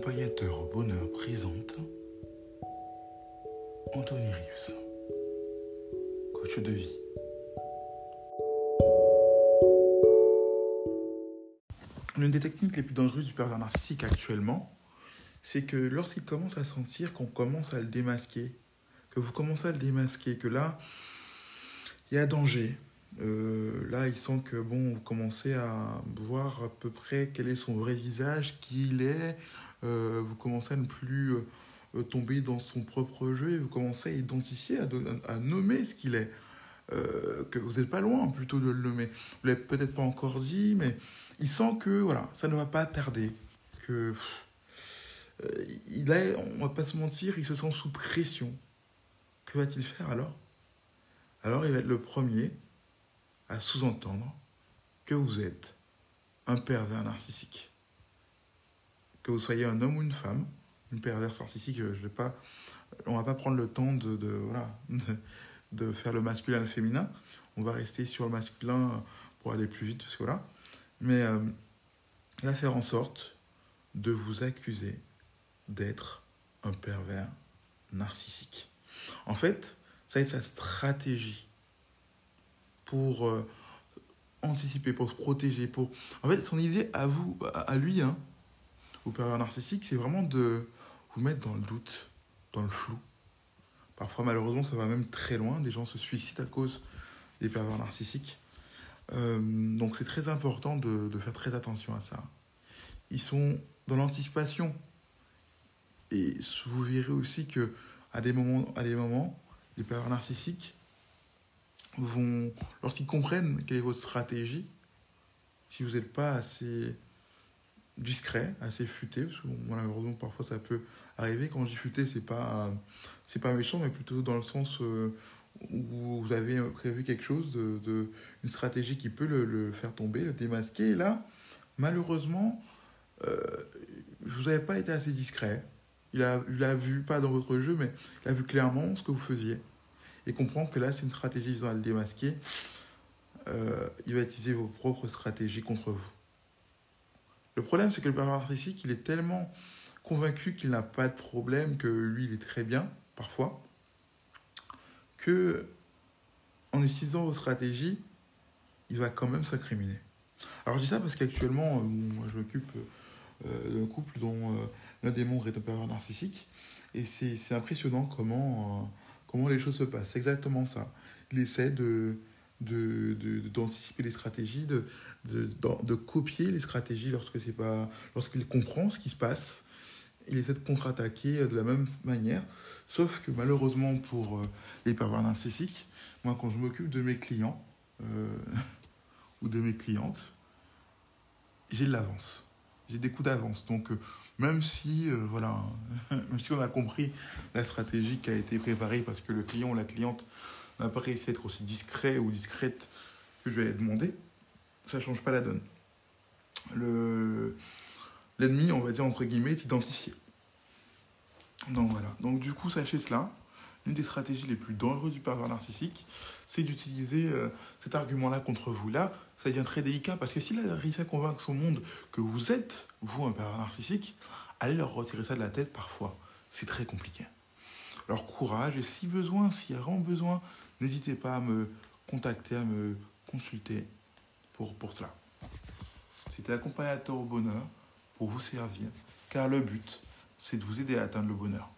Bonheur présente Anthony Rives, coach de vie. L'une des techniques les plus dangereuses du pervers narcissique actuellement, c'est que lorsqu'il commence à sentir qu'on commence à le démasquer, que vous commencez à le démasquer, que là, il y a danger. Euh, là, il sent que bon, vous commencez à voir à peu près quel est son vrai visage, qui il est, vous commencez à ne plus euh, tomber dans son propre jeu et vous commencez à identifier, à, nommer ce qu'il est. Euh, que vous n'êtes pas loin plutôt de le nommer. Vous l'avez peut-être pas encore dit, mais il sent que voilà, ça ne va pas tarder. Que euh, il est, on va pas se mentir, il se sent sous pression. Que va-t-il faire alors? Alors il va être le premier à sous-entendre que vous êtes un pervers narcissique que vous soyez un homme ou une femme, une perverse narcissique, je vais pas, on va pas prendre le temps de, de faire le masculin et le féminin. On va rester sur le masculin pour aller plus vite, parce que voilà. Mais euh, va faire en sorte de vous accuser d'être un pervers narcissique. En fait, ça est sa stratégie pour euh, anticiper, pour se protéger, pour... En fait, son idée à vous, à lui, hein, au pervers narcissique, c'est vraiment de vous mettre dans le doute, dans le flou. Parfois, malheureusement, ça va même très loin. Des gens se suicident à cause des pervers narcissiques. Euh, donc, c'est très important de, de, faire très attention à ça. Ils sont dans l'anticipation. Et vous verrez aussi que à des moments, à des moments les pervers narcissiques vont, lorsqu'ils comprennent quelle est votre stratégie, si vous n'êtes pas assez discret, assez futé, parce que malheureusement parfois ça peut arriver. Quand je dis futé, c'est pas c'est pas méchant, mais plutôt dans le sens euh, où vous avez prévu quelque chose, de, une stratégie qui peut le, faire tomber, le démasquer. Et là, malheureusement, euh, je vous avais pas été assez discret. Il a, il vu, pas dans votre jeu, mais il a vu clairement ce que vous faisiez. Et comprend que là, c'est une stratégie visant à le démasquer. Euh, il va utiliser vos propres stratégies contre vous. Le problème, c'est que le pervers narcissique, il est tellement convaincu qu'il n'a pas de problème, que lui, il est très bien, parfois, que en utilisant vos stratégies, il va quand même s'incriminer. Alors je dis ça parce qu'actuellement, euh, moi je m'occupe euh, d'un couple dont euh, l'un des membres est un pervers narcissique, et c'est impressionnant comment, comment les choses se passent. C'est exactement ça. Il essaie de d'anticiper de, de, les stratégies, de, de, copier les stratégies lorsque c'est lorsqu'il comprend ce qui se passe. Il essaie de contre-attaquer de la même manière, sauf que malheureusement pour euh, les pervers narcissiques, moi quand je m'occupe de mes clients euh, ou de mes clientes, j'ai de l'avance, j'ai des coups d'avance. Donc euh, même si euh, voilà, même si on a compris la stratégie qui a été préparée parce que le client ou la cliente n'a pas réussi à être aussi discret ou discrète que je lui ai demandé, ça change pas la donne. Le... L'ennemi, on va dire entre guillemets, est identifié. Donc voilà. Donc du coup, sachez cela. L'une des stratégies les plus dangereuses du pervers narcissique, c'est d'utiliser euh, cet argument-là contre vous. Là, ça devient très délicat parce que s'il a réussi à convaincre son monde que vous êtes, vous, un pervers narcissique, allez leur retirer ça de la tête parfois. C'est très compliqué. Alors courage et si besoin, s'il y a vraiment besoin, n'hésitez pas à me contacter, à me consulter pour, pour cela. C'était accompagnateur au bonheur pour vous servir, car le but, c'est de vous aider à atteindre le bonheur.